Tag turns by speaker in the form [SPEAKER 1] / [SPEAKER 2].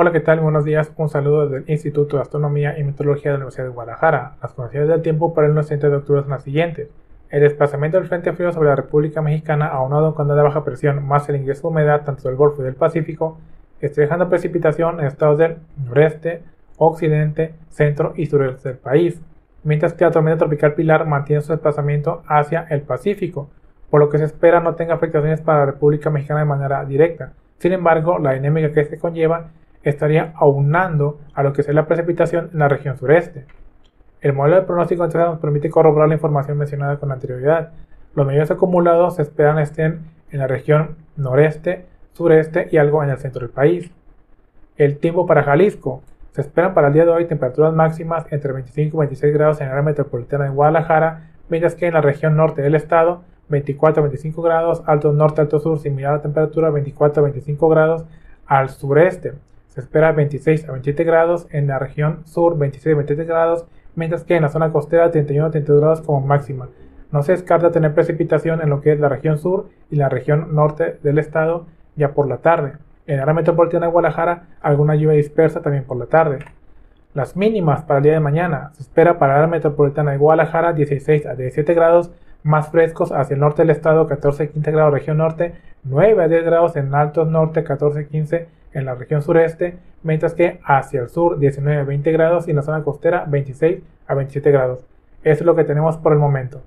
[SPEAKER 1] Hola, ¿qué tal? Buenos días. Un saludo desde el Instituto de Astronomía y Meteorología de la Universidad de Guadalajara. Las condiciones del tiempo para el 9 de octubre son las siguientes. El desplazamiento del Frente Frío sobre la República Mexicana, aunado con onda de baja presión más el ingreso de humedad tanto del Golfo y del Pacífico, está dejando precipitación en estados del noreste, occidente, centro y sureste del país, mientras que la tormenta tropical Pilar mantiene su desplazamiento hacia el Pacífico, por lo que se espera no tenga afectaciones para la República Mexicana de manera directa. Sin embargo, la dinámica que se conlleva estaría aunando a lo que es la precipitación en la región sureste. El modelo de pronóstico entonces nos permite corroborar la información mencionada con anterioridad. Los medios acumulados se esperan estén en la región noreste, sureste y algo en el centro del país. El tiempo para Jalisco. Se esperan para el día de hoy temperaturas máximas entre 25 y 26 grados en el área metropolitana de Guadalajara, mientras que en la región norte del estado 24 a 25 grados, alto norte, alto sur, similar a temperatura 24 a 25 grados al sureste. Se espera 26 a 27 grados en la región sur, 26 a 27 grados mientras que en la zona costera 31 a 32 grados como máxima. No se descarta tener precipitación en lo que es la región sur y la región norte del estado ya por la tarde. En la área metropolitana de Guadalajara, alguna lluvia dispersa también por la tarde. Las mínimas para el día de mañana se espera para la área metropolitana de Guadalajara 16 a 17 grados, más frescos hacia el norte del estado 14 a 15 grados región norte, 9 a 10 grados en altos norte 14 a 15 en la región sureste, mientras que hacia el sur 19 a 20 grados y en la zona costera 26 a 27 grados. Eso es lo que tenemos por el momento.